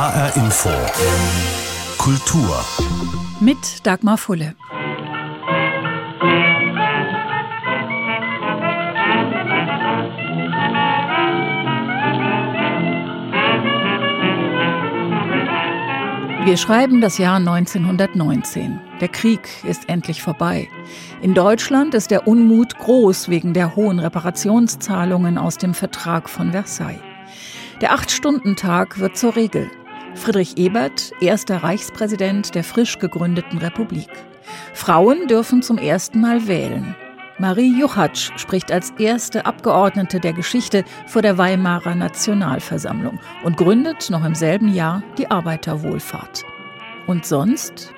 HR Info. Kultur. Mit Dagmar Fulle. Wir schreiben das Jahr 1919. Der Krieg ist endlich vorbei. In Deutschland ist der Unmut groß wegen der hohen Reparationszahlungen aus dem Vertrag von Versailles. Der Acht-Stunden-Tag wird zur Regel. Friedrich Ebert, erster Reichspräsident der frisch gegründeten Republik. Frauen dürfen zum ersten Mal wählen. Marie Juchatsch spricht als erste Abgeordnete der Geschichte vor der Weimarer Nationalversammlung und gründet noch im selben Jahr die Arbeiterwohlfahrt. Und sonst?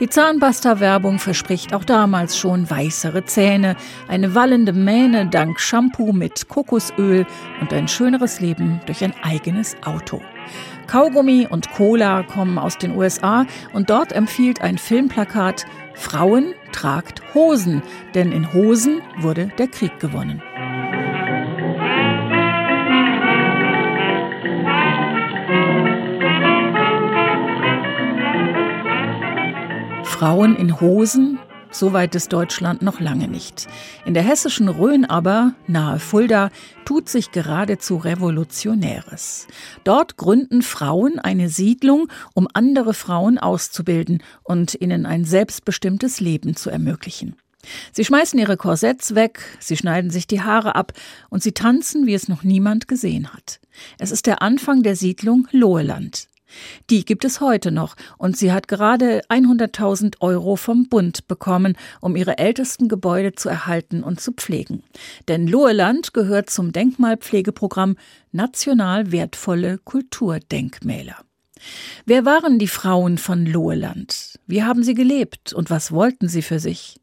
Die Zahnpasta-Werbung verspricht auch damals schon weißere Zähne, eine wallende Mähne dank Shampoo mit Kokosöl und ein schöneres Leben durch ein eigenes Auto. Kaugummi und Cola kommen aus den USA und dort empfiehlt ein Filmplakat Frauen tragt Hosen, denn in Hosen wurde der Krieg gewonnen. Frauen in Hosen, so weit ist Deutschland noch lange nicht. In der hessischen Rhön aber, nahe Fulda, tut sich geradezu Revolutionäres. Dort gründen Frauen eine Siedlung, um andere Frauen auszubilden und ihnen ein selbstbestimmtes Leben zu ermöglichen. Sie schmeißen ihre Korsetts weg, sie schneiden sich die Haare ab und sie tanzen, wie es noch niemand gesehen hat. Es ist der Anfang der Siedlung Loheland. Die gibt es heute noch und sie hat gerade 100.000 Euro vom Bund bekommen, um ihre ältesten Gebäude zu erhalten und zu pflegen. Denn Loheland gehört zum Denkmalpflegeprogramm National wertvolle Kulturdenkmäler. Wer waren die Frauen von Loheland? Wie haben sie gelebt und was wollten sie für sich?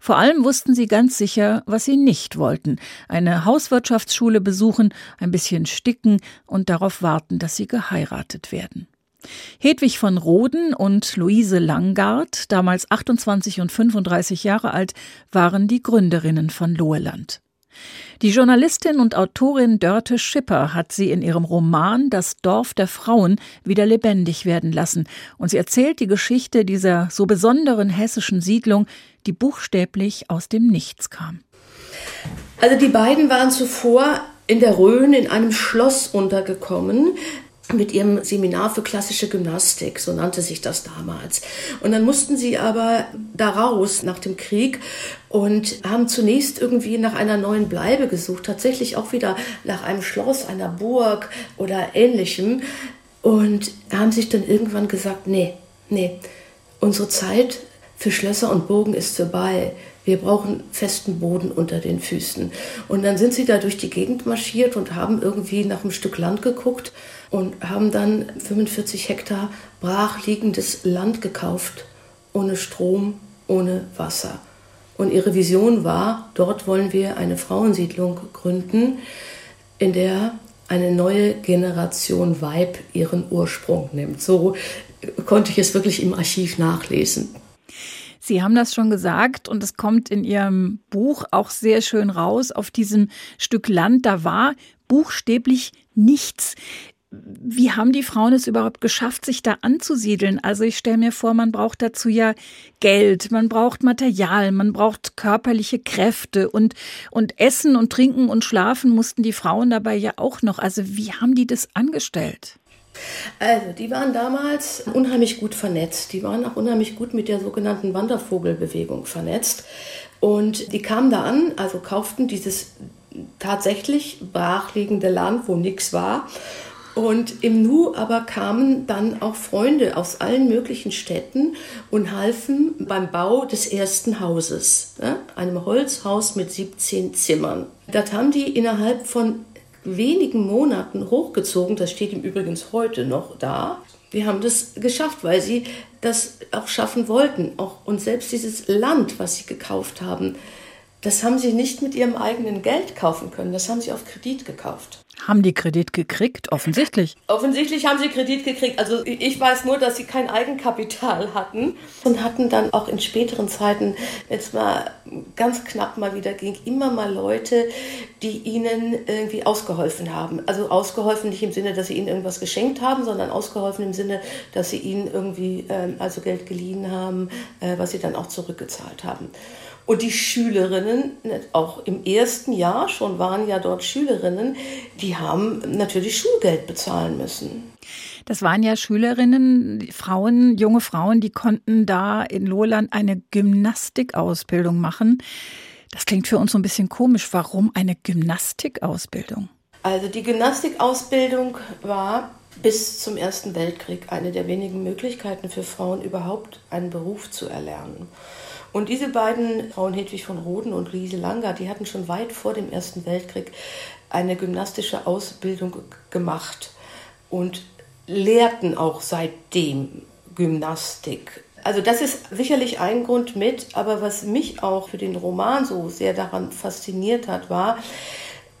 Vor allem wussten sie ganz sicher, was sie nicht wollten. Eine Hauswirtschaftsschule besuchen, ein bisschen sticken und darauf warten, dass sie geheiratet werden. Hedwig von Roden und Luise Langard, damals 28 und 35 Jahre alt, waren die Gründerinnen von Loheland. Die Journalistin und Autorin Dörte Schipper hat sie in ihrem Roman Das Dorf der Frauen wieder lebendig werden lassen und sie erzählt die Geschichte dieser so besonderen hessischen Siedlung, die buchstäblich aus dem Nichts kam. Also die beiden waren zuvor in der Rhön in einem Schloss untergekommen, mit ihrem Seminar für klassische Gymnastik, so nannte sich das damals. Und dann mussten sie aber da raus nach dem Krieg und haben zunächst irgendwie nach einer neuen Bleibe gesucht, tatsächlich auch wieder nach einem Schloss, einer Burg oder ähnlichem und haben sich dann irgendwann gesagt, nee, nee, unsere Zeit für Schlösser und Burgen ist vorbei. Wir brauchen festen Boden unter den Füßen. Und dann sind sie da durch die Gegend marschiert und haben irgendwie nach einem Stück Land geguckt und haben dann 45 Hektar brachliegendes Land gekauft, ohne Strom, ohne Wasser. Und ihre Vision war, dort wollen wir eine Frauensiedlung gründen, in der eine neue Generation Weib ihren Ursprung nimmt. So konnte ich es wirklich im Archiv nachlesen. Sie haben das schon gesagt und es kommt in Ihrem Buch auch sehr schön raus. Auf diesem Stück Land, da war buchstäblich nichts. Wie haben die Frauen es überhaupt geschafft, sich da anzusiedeln? Also ich stelle mir vor, man braucht dazu ja Geld, man braucht Material, man braucht körperliche Kräfte und, und Essen und Trinken und Schlafen mussten die Frauen dabei ja auch noch. Also wie haben die das angestellt? Also, die waren damals unheimlich gut vernetzt. Die waren auch unheimlich gut mit der sogenannten Wandervogelbewegung vernetzt. Und die kamen da an, also kauften dieses tatsächlich brachliegende Land, wo nichts war und im Nu aber kamen dann auch Freunde aus allen möglichen Städten und halfen beim Bau des ersten Hauses, ne? einem Holzhaus mit 17 Zimmern. Das haben die innerhalb von wenigen Monaten hochgezogen. Das steht ihm übrigens heute noch da. Die haben das geschafft, weil sie das auch schaffen wollten. Auch, und selbst dieses Land, was sie gekauft haben, Das haben sie nicht mit ihrem eigenen Geld kaufen können, das haben sie auf Kredit gekauft. Haben die Kredit gekriegt? Offensichtlich. Offensichtlich haben sie Kredit gekriegt. Also ich weiß nur, dass sie kein Eigenkapital hatten und hatten dann auch in späteren Zeiten, jetzt mal ganz knapp mal wieder ging, immer mal Leute, die ihnen irgendwie ausgeholfen haben. Also ausgeholfen nicht im Sinne, dass sie ihnen irgendwas geschenkt haben, sondern ausgeholfen im Sinne, dass sie ihnen irgendwie ähm, also Geld geliehen haben, äh, was sie dann auch zurückgezahlt haben. Und die Schülerinnen, auch im ersten Jahr schon waren ja dort Schülerinnen, die haben natürlich Schulgeld bezahlen müssen. Das waren ja Schülerinnen, Frauen, junge Frauen, die konnten da in Lohland eine Gymnastikausbildung machen. Das klingt für uns so ein bisschen komisch. Warum eine Gymnastikausbildung? Also die Gymnastikausbildung war bis zum Ersten Weltkrieg eine der wenigen Möglichkeiten für Frauen überhaupt einen Beruf zu erlernen. Und diese beiden Frauen, Hedwig von Roden und Luise Langer, die hatten schon weit vor dem Ersten Weltkrieg eine gymnastische Ausbildung gemacht und lehrten auch seitdem Gymnastik. Also das ist sicherlich ein Grund mit, aber was mich auch für den Roman so sehr daran fasziniert hat, war,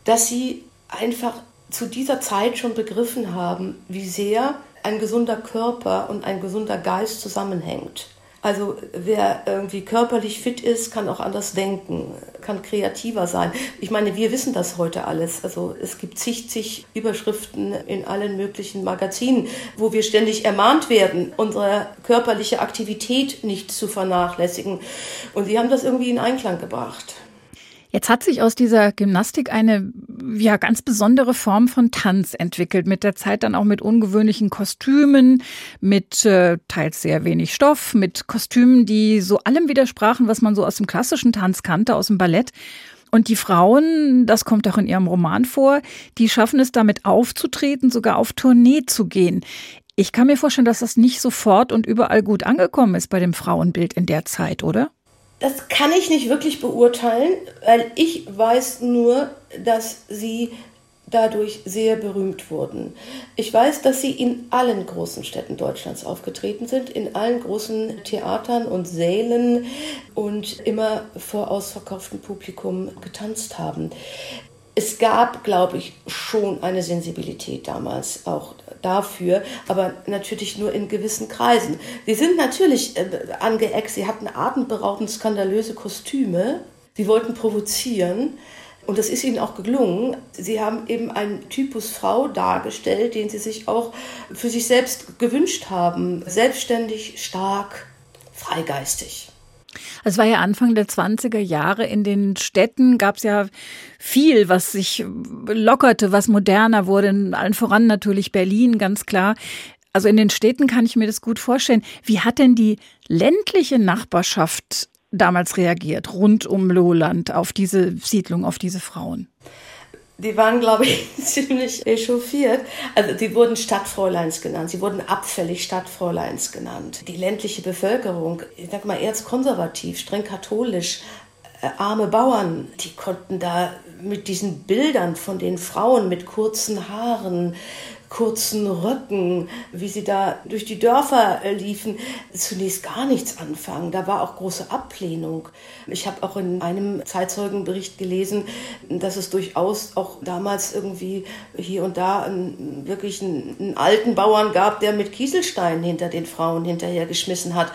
dass sie einfach zu dieser Zeit schon begriffen haben, wie sehr ein gesunder Körper und ein gesunder Geist zusammenhängt. Also wer irgendwie körperlich fit ist, kann auch anders denken, kann kreativer sein. Ich meine, wir wissen das heute alles. Also es gibt zig, zig Überschriften in allen möglichen Magazinen, wo wir ständig ermahnt werden, unsere körperliche Aktivität nicht zu vernachlässigen. Und sie haben das irgendwie in Einklang gebracht. Jetzt hat sich aus dieser Gymnastik eine ja ganz besondere Form von Tanz entwickelt, mit der Zeit dann auch mit ungewöhnlichen Kostümen, mit äh, teils sehr wenig Stoff, mit Kostümen, die so allem widersprachen, was man so aus dem klassischen Tanz kannte, aus dem Ballett. Und die Frauen, das kommt auch in ihrem Roman vor, die schaffen es damit aufzutreten, sogar auf Tournee zu gehen. Ich kann mir vorstellen, dass das nicht sofort und überall gut angekommen ist bei dem Frauenbild in der Zeit, oder? Das kann ich nicht wirklich beurteilen, weil ich weiß nur, dass sie dadurch sehr berühmt wurden. Ich weiß, dass sie in allen großen Städten Deutschlands aufgetreten sind, in allen großen Theatern und Sälen und immer vor ausverkauftem Publikum getanzt haben. Es gab, glaube ich, schon eine Sensibilität damals auch dafür, aber natürlich nur in gewissen Kreisen. Sie sind natürlich äh, angeeckt, sie hatten atemberaubend skandalöse Kostüme, sie wollten provozieren. Und das ist ihnen auch gelungen. Sie haben eben einen Typus Frau dargestellt, den sie sich auch für sich selbst gewünscht haben. Selbstständig, stark, freigeistig. Es war ja Anfang der 20er Jahre. In den Städten gab es ja viel, was sich lockerte, was moderner wurde. Allen voran natürlich Berlin, ganz klar. Also in den Städten kann ich mir das gut vorstellen. Wie hat denn die ländliche Nachbarschaft damals reagiert, rund um Lohland, auf diese Siedlung, auf diese Frauen? Die waren, glaube ich, ziemlich echauffiert. Also die wurden Stadtfräuleins genannt, sie wurden abfällig Stadtfräuleins genannt. Die ländliche Bevölkerung, ich sag mal erzkonservativ, streng katholisch, äh, arme Bauern, die konnten da mit diesen Bildern von den Frauen mit kurzen Haaren, kurzen Röcken, wie sie da durch die Dörfer äh, liefen, zunächst gar nichts anfangen. Da war auch große Ablehnung. Ich habe auch in einem Zeitzeugenbericht gelesen, dass es durchaus auch damals irgendwie hier und da einen, wirklich einen, einen alten Bauern gab, der mit Kieselsteinen hinter den Frauen hinterhergeschmissen hat,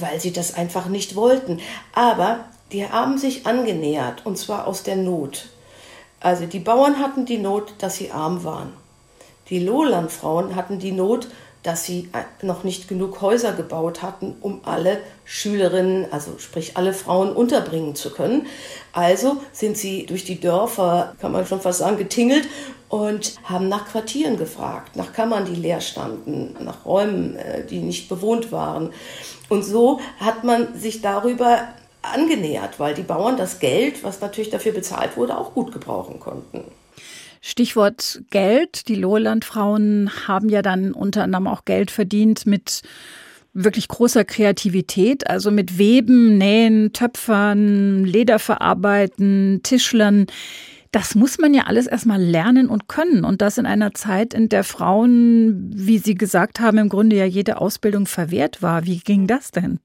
weil sie das einfach nicht wollten. Aber die haben sich angenähert, und zwar aus der Not. Also die Bauern hatten die Not, dass sie arm waren. Die Lowlandfrauen hatten die Not, dass sie äh, noch nicht genug Häuser gebaut hatten, um alle Schülerinnen, also sprich alle Frauen unterbringen zu können. Also sind sie durch die Dörfer, kann man schon fast sagen, getingelt und haben nach Quartieren gefragt, nach Kammern, die leer standen, nach Räumen, äh, die nicht bewohnt waren. Und so hat man sich darüber angenähert, weil die Bauern das Geld, was natürlich dafür bezahlt wurde, auch gut gebrauchen konnten. Stichwort Geld. Die Lowlandfrauen haben ja dann unter anderem auch Geld verdient mit wirklich großer Kreativität, also mit Weben, Nähen, Töpfern, Lederverarbeiten, Tischlern. Das muss man ja alles erstmal lernen und können. Und das in einer Zeit, in der Frauen, wie Sie gesagt haben, im Grunde ja jede Ausbildung verwehrt war. Wie ging das denn?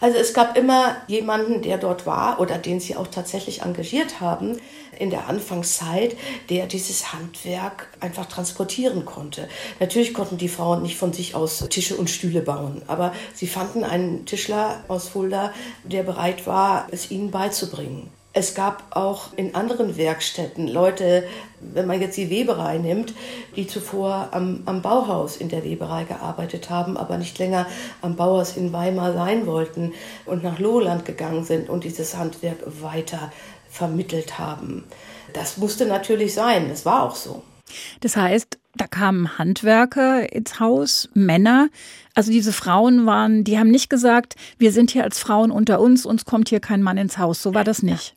Also es gab immer jemanden, der dort war oder den Sie auch tatsächlich engagiert haben in der Anfangszeit, der dieses Handwerk einfach transportieren konnte. Natürlich konnten die Frauen nicht von sich aus Tische und Stühle bauen, aber sie fanden einen Tischler aus Fulda, der bereit war, es ihnen beizubringen. Es gab auch in anderen Werkstätten Leute, wenn man jetzt die Weberei nimmt, die zuvor am, am, Bauhaus in der Weberei gearbeitet haben, aber nicht länger am Bauhaus in Weimar sein wollten und nach Lohland gegangen sind und dieses Handwerk weiter vermittelt haben. Das musste natürlich sein, das war auch so. Das heißt, da kamen Handwerker ins Haus, Männer. Also diese Frauen waren, die haben nicht gesagt, wir sind hier als Frauen unter uns, uns kommt hier kein Mann ins Haus. So war das nicht.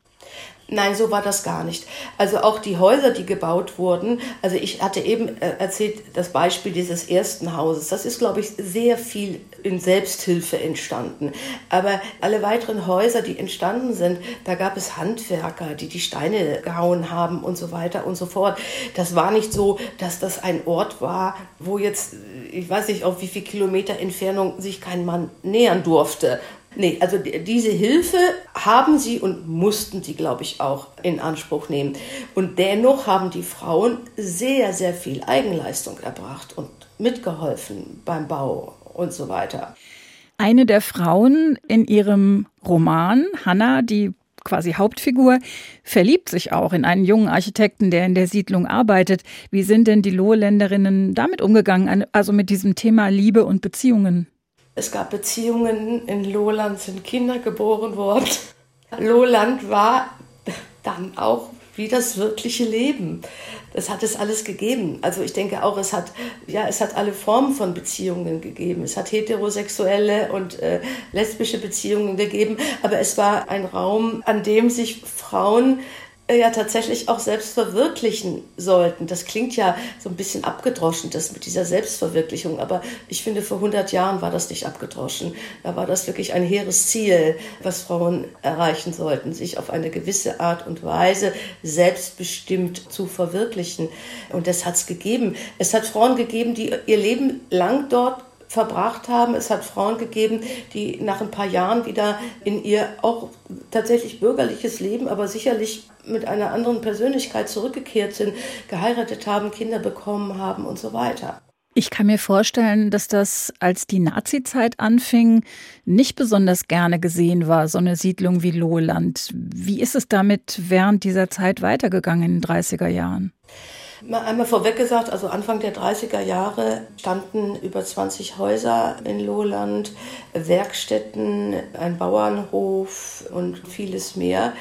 Nein, so war das gar nicht. Also auch die Häuser, die gebaut wurden, also ich hatte eben äh, erzählt das Beispiel dieses ersten Hauses. Das ist, glaube ich, sehr viel in Selbsthilfe entstanden. Aber alle weiteren Häuser, die entstanden sind, da gab es Handwerker, die die Steine gehauen haben und so weiter und so fort. Das war nicht so, dass das ein Ort war, wo jetzt, ich weiß nicht, auf wie viel Kilometer Entfernung sich kein Mann nähern durfte. Nee, also diese Hilfe haben sie und mussten sie, glaube ich, auch in Anspruch nehmen. Und dennoch haben die Frauen sehr, sehr viel Eigenleistung erbracht und mitgeholfen beim Bau und so weiter. Eine der Frauen in ihrem Roman, Hannah, die quasi Hauptfigur, verliebt sich auch in einen jungen Architekten, der in der Siedlung arbeitet. Wie sind denn die Loheländerinnen damit umgegangen, also mit diesem Thema Liebe und Beziehungen? Es gab Beziehungen, in Lohland sind Kinder geboren worden. Lohland war dann auch wie das wirkliche Leben. Das hat es alles gegeben. Also ich denke auch, es hat, ja, es hat alle Formen von Beziehungen gegeben. Es hat heterosexuelle und äh, lesbische Beziehungen gegeben. Aber es war ein Raum, an dem sich Frauen ja tatsächlich auch selbst verwirklichen sollten. Das klingt ja so ein bisschen abgedroschen, das mit dieser Selbstverwirklichung. Aber ich finde, vor 100 Jahren war das nicht abgedroschen. Da war das wirklich ein hehres Ziel, was Frauen erreichen sollten, sich auf eine gewisse Art und Weise selbstbestimmt zu verwirklichen. Und das hat es gegeben. Es hat Frauen gegeben, die ihr Leben lang dort verbracht haben. Es hat Frauen gegeben, die nach ein paar Jahren wieder in ihr auch tatsächlich bürgerliches Leben, aber sicherlich mit einer anderen Persönlichkeit zurückgekehrt sind, geheiratet haben, Kinder bekommen haben und so weiter. Ich kann mir vorstellen, dass das, als die Nazizeit anfing, nicht besonders gerne gesehen war, so eine Siedlung wie Lohland. Wie ist es damit während dieser Zeit weitergegangen in den 30er Jahren? Mal einmal vorweg gesagt, also Anfang der 30er Jahre standen über 20 Häuser in Lohland, Werkstätten, ein Bauernhof und vieles mehr.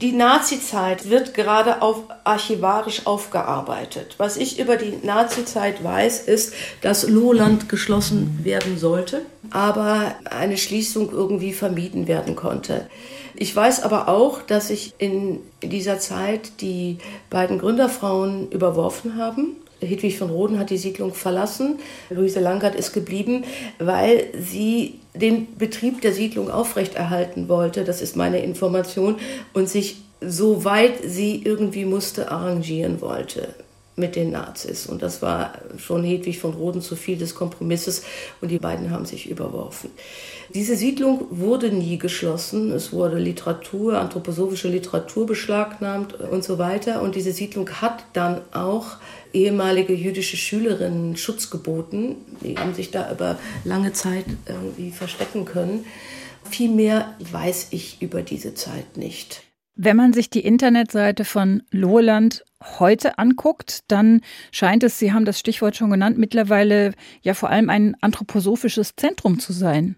Die Nazizeit wird gerade auf archivarisch aufgearbeitet. Was ich über die Nazizeit weiß, ist, dass Lohland geschlossen werden sollte, aber eine Schließung irgendwie vermieden werden konnte. Ich weiß aber auch, dass sich in dieser Zeit die beiden Gründerfrauen überworfen haben. Hedwig von Roden hat die Siedlung verlassen, Luise Langert ist geblieben, weil sie den Betrieb der Siedlung aufrechterhalten wollte, das ist meine Information, und sich soweit sie irgendwie musste arrangieren wollte mit den Nazis. Und das war schon Hedwig von Roden zu viel des Kompromisses und die beiden haben sich überworfen. Diese Siedlung wurde nie geschlossen. Es wurde Literatur, anthroposophische Literatur beschlagnahmt und so weiter. Und diese Siedlung hat dann auch ehemalige jüdische Schülerinnen Schutz geboten. Die haben sich da über lange Zeit irgendwie verstecken können. Viel mehr weiß ich über diese Zeit nicht. Wenn man sich die Internetseite von Lohland heute anguckt, dann scheint es, Sie haben das Stichwort schon genannt, mittlerweile ja vor allem ein anthroposophisches Zentrum zu sein.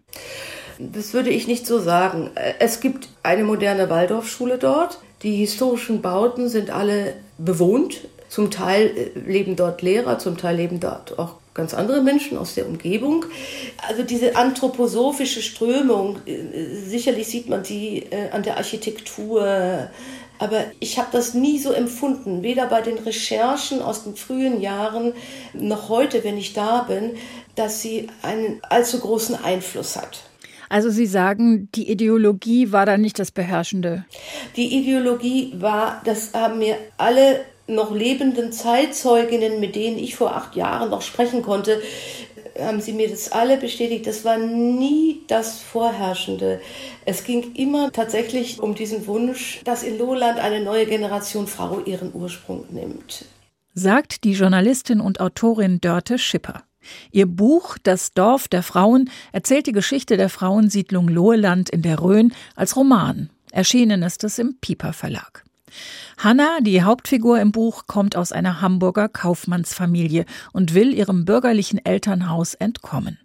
Das würde ich nicht so sagen. Es gibt eine moderne Waldorfschule dort. Die historischen Bauten sind alle bewohnt. Zum Teil äh, leben dort Lehrer, zum Teil leben dort auch ganz andere Menschen aus der Umgebung. Also diese anthroposophische Strömung, äh, sicherlich sieht man sie äh, an der Architektur, aber ich habe das nie so empfunden, weder bei den Recherchen aus den frühen Jahren noch heute, wenn ich da bin, dass sie einen allzu großen Einfluss hat. Also Sie sagen, die Ideologie war da nicht das Beherrschende. Die Ideologie war, das haben mir alle noch lebenden Zeitzeuginnen, mit denen ich vor acht Jahren noch sprechen konnte, haben sie mir das alle bestätigt. Das war nie das Vorherrschende. Es ging immer tatsächlich um diesen Wunsch, dass in Lohland eine neue Generation Frau ihren Ursprung nimmt. Sagt die Journalistin und Autorin Dörte Schipper. Ihr Buch Das Dorf der Frauen erzählt die Geschichte der Frauensiedlung Loheland in der Rhön als Roman. Erschienen ist es im Pieper Verlag. Hanna, die Hauptfigur im Buch, kommt aus einer Hamburger Kaufmannsfamilie und will ihrem bürgerlichen Elternhaus entkommen.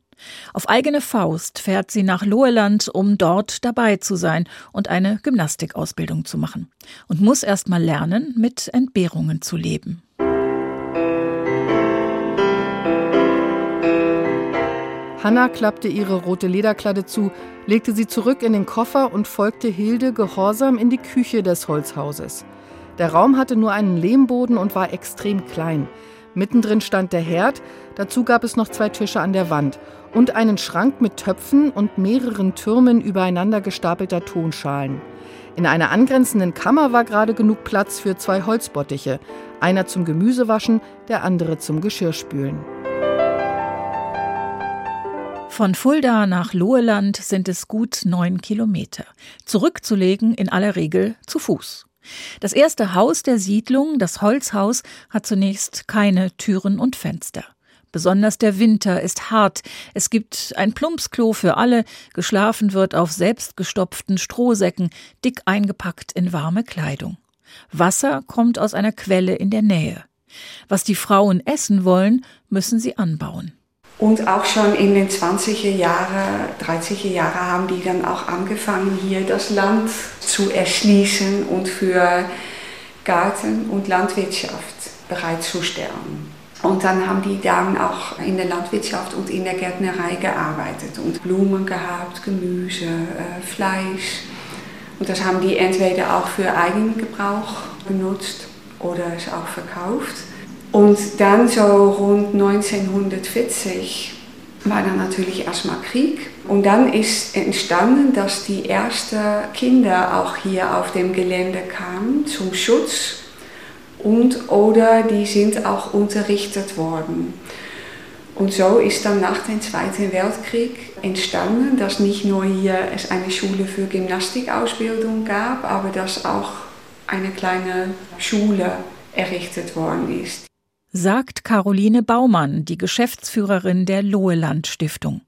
Auf eigene Faust fährt sie nach Loheland, um dort dabei zu sein und eine Gymnastikausbildung zu machen. Und muss erst mal lernen, mit Entbehrungen zu leben. Hanna klappte ihre rote Lederkladde zu, legte sie zurück in den Koffer und folgte Hilde gehorsam in die Küche des Holzhauses. Der Raum hatte nur einen Lehmboden und war extrem klein. Mittendrin stand der Herd, dazu gab es noch zwei Tische an der Wand und einen Schrank mit Töpfen und mehreren Türmen übereinander gestapelter Tonschalen. In einer angrenzenden Kammer war gerade genug Platz für zwei Holzbottiche, einer zum Gemüsewaschen, der andere zum Geschirrspülen. Von Fulda nach Loheland sind es gut neun Kilometer. Zurückzulegen in aller Regel zu Fuß. Das erste Haus der Siedlung, das Holzhaus, hat zunächst keine Türen und Fenster. Besonders der Winter ist hart. Es gibt ein Plumpsklo für alle. Geschlafen wird auf selbstgestopften Strohsäcken, dick eingepackt in warme Kleidung. Wasser kommt aus einer Quelle in der Nähe. Was die Frauen essen wollen, müssen sie anbauen. Und auch schon in den 20er Jahren, 30er Jahren haben die dann auch angefangen, hier das Land zu erschließen und für Garten und Landwirtschaft bereitzustellen. Und dann haben die dann auch in der Landwirtschaft und in der Gärtnerei gearbeitet und Blumen gehabt, Gemüse, äh, Fleisch. Und das haben die entweder auch für eigenen Gebrauch benutzt oder es auch verkauft. Und dann so rund 1940 war dann natürlich erstmal Krieg. Und dann ist entstanden, dass die ersten Kinder auch hier auf dem Gelände kamen zum Schutz und oder die sind auch unterrichtet worden. Und so ist dann nach dem Zweiten Weltkrieg entstanden, dass nicht nur hier es eine Schule für Gymnastikausbildung gab, aber dass auch eine kleine Schule errichtet worden ist sagt Caroline Baumann, die Geschäftsführerin der Loheland Stiftung.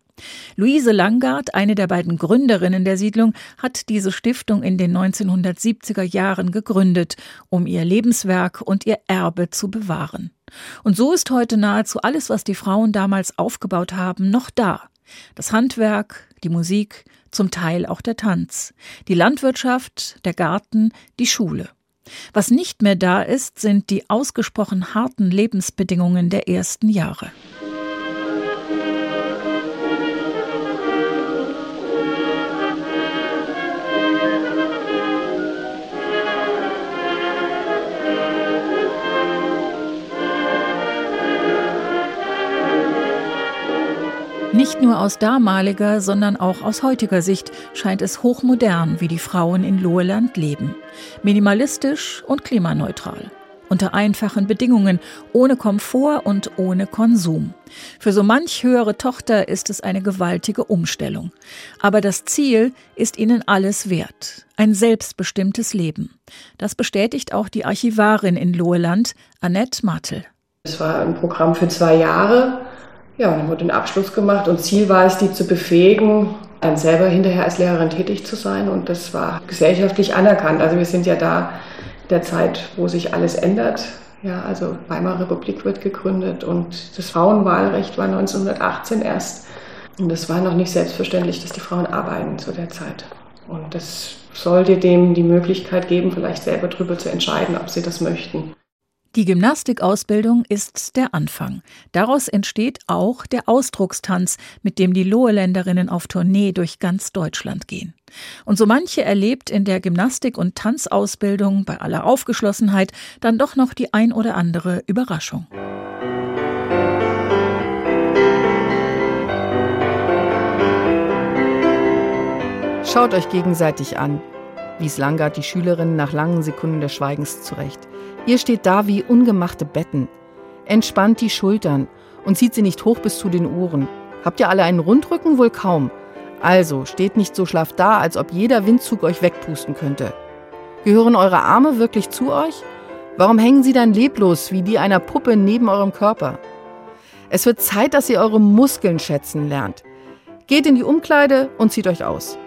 Luise Langard, eine der beiden Gründerinnen der Siedlung, hat diese Stiftung in den 1970er Jahren gegründet, um ihr Lebenswerk und ihr Erbe zu bewahren. Und so ist heute nahezu alles, was die Frauen damals aufgebaut haben, noch da. Das Handwerk, die Musik, zum Teil auch der Tanz, die Landwirtschaft, der Garten, die Schule. Was nicht mehr da ist, sind die ausgesprochen harten Lebensbedingungen der ersten Jahre. Nicht nur aus damaliger, sondern auch aus heutiger Sicht scheint es hochmodern, wie die Frauen in Loheland leben. Minimalistisch und klimaneutral. Unter einfachen Bedingungen, ohne Komfort und ohne Konsum. Für so manch höhere Tochter ist es eine gewaltige Umstellung. Aber das Ziel ist ihnen alles wert. Ein selbstbestimmtes Leben. Das bestätigt auch die Archivarin in Loheland, Annette Martel. Es war ein Programm für zwei Jahre ja, dann wurde ein Abschluss gemacht und Ziel war es, die zu befähigen, dann selber hinterher als Lehrerin tätig zu sein. Und das war gesellschaftlich anerkannt. Also wir sind ja da der Zeit, wo sich alles ändert. Ja, also Weimarer Republik wird gegründet und das Frauenwahlrecht war 1918 erst. Und es war noch nicht selbstverständlich, dass die Frauen arbeiten zu der Zeit. Und das sollte dem die Möglichkeit geben, vielleicht selber darüber zu entscheiden, ob sie das möchten. Die Gymnastikausbildung ist der Anfang. Daraus entsteht auch der Ausdruckstanz, mit dem die Loheländerinnen auf Tournee durch ganz Deutschland gehen. Und so manche erlebt in der Gymnastik- und Tanzausbildung bei aller Aufgeschlossenheit dann doch noch die ein oder andere Überraschung. Schaut euch gegenseitig an, wies Langard die Schülerin nach langen Sekunden des Schweigens zurecht. Ihr steht da wie ungemachte Betten. Entspannt die Schultern und zieht sie nicht hoch bis zu den Ohren. Habt ihr alle einen Rundrücken? Wohl kaum. Also, steht nicht so schlaff da, als ob jeder Windzug euch wegpusten könnte. Gehören eure Arme wirklich zu euch? Warum hängen sie dann leblos wie die einer Puppe neben eurem Körper? Es wird Zeit, dass ihr eure Muskeln schätzen lernt. Geht in die Umkleide und zieht euch aus.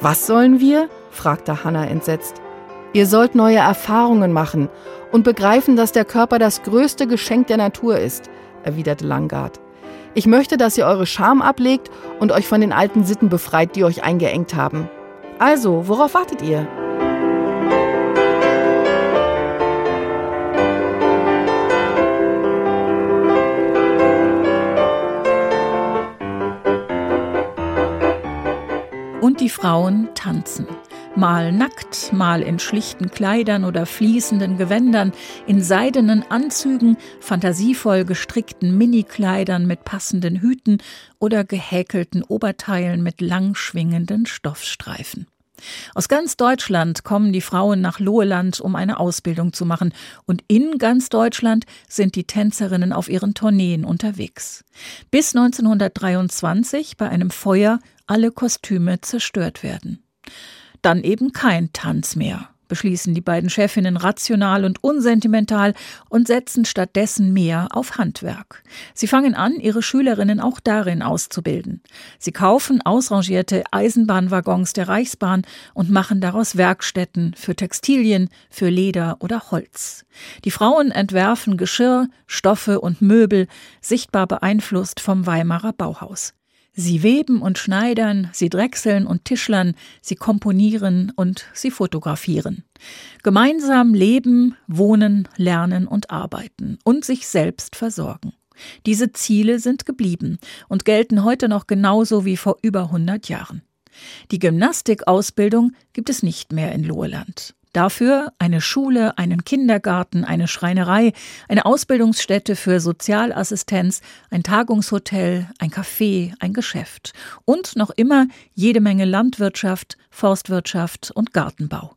Was sollen wir? Fragte Hannah entsetzt. Ihr sollt neue Erfahrungen machen und begreifen, dass der Körper das größte Geschenk der Natur ist, erwiderte Langard. Ich möchte, dass ihr eure Scham ablegt und euch von den alten Sitten befreit, die euch eingeengt haben. Also, worauf wartet ihr? Und die Frauen tanzen mal nackt, mal in schlichten Kleidern oder fließenden Gewändern, in seidenen Anzügen, fantasievoll gestrickten Minikleidern mit passenden Hüten oder gehäkelten Oberteilen mit lang schwingenden Stoffstreifen. Aus ganz Deutschland kommen die Frauen nach Loheland, um eine Ausbildung zu machen, und in ganz Deutschland sind die Tänzerinnen auf ihren Tourneen unterwegs. Bis 1923 bei einem Feuer alle Kostüme zerstört werden dann eben kein Tanz mehr, beschließen die beiden Chefinnen rational und unsentimental und setzen stattdessen mehr auf Handwerk. Sie fangen an, ihre Schülerinnen auch darin auszubilden. Sie kaufen ausrangierte Eisenbahnwaggons der Reichsbahn und machen daraus Werkstätten für Textilien, für Leder oder Holz. Die Frauen entwerfen Geschirr, Stoffe und Möbel, sichtbar beeinflusst vom Weimarer Bauhaus. Sie weben und schneidern, sie drechseln und tischlern, sie komponieren und sie fotografieren. Gemeinsam leben, wohnen, lernen und arbeiten und sich selbst versorgen. Diese Ziele sind geblieben und gelten heute noch genauso wie vor über 100 Jahren. Die Gymnastikausbildung gibt es nicht mehr in Loheland. Dafür eine Schule, einen Kindergarten, eine Schreinerei, eine Ausbildungsstätte für Sozialassistenz, ein Tagungshotel, ein Café, ein Geschäft und noch immer jede Menge Landwirtschaft, Forstwirtschaft und Gartenbau.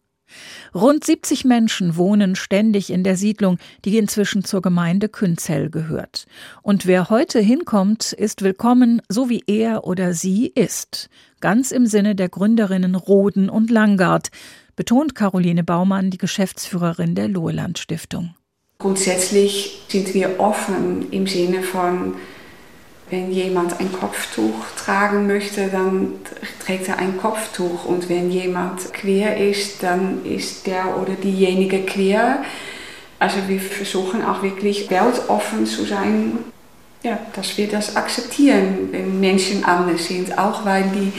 Rund 70 Menschen wohnen ständig in der Siedlung, die inzwischen zur Gemeinde Künzell gehört. Und wer heute hinkommt, ist willkommen, so wie er oder sie ist. Ganz im Sinne der Gründerinnen Roden und Langard, betont Caroline Baumann, die Geschäftsführerin der Loheland Stiftung. Grundsätzlich sind wir offen im Sinne von, wenn jemand ein Kopftuch tragen möchte, dann trägt er ein Kopftuch. Und wenn jemand quer ist, dann ist der oder diejenige quer. Also wir versuchen auch wirklich weltoffen zu sein, ja, dass wir das akzeptieren, wenn Menschen anders sind. Auch weil die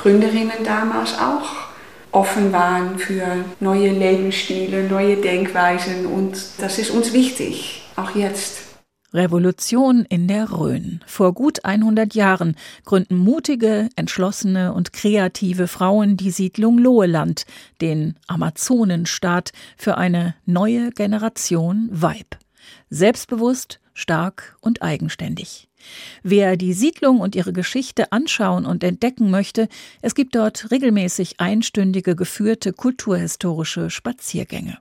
Gründerinnen damals auch offen waren für neue Lebensstile, neue Denkweisen und das ist uns wichtig, auch jetzt. Revolution in der Rhön. Vor gut 100 Jahren gründen mutige, entschlossene und kreative Frauen die Siedlung Loheland, den Amazonenstaat, für eine neue Generation Weib. Selbstbewusst, stark und eigenständig. Wer die Siedlung und ihre Geschichte anschauen und entdecken möchte, es gibt dort regelmäßig einstündige geführte kulturhistorische Spaziergänge.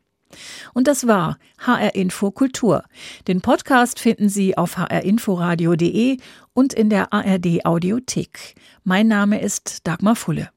Und das war HR Info Kultur. Den Podcast finden Sie auf hrinforadio.de und in der ARD Audiothek. Mein Name ist Dagmar Fulle.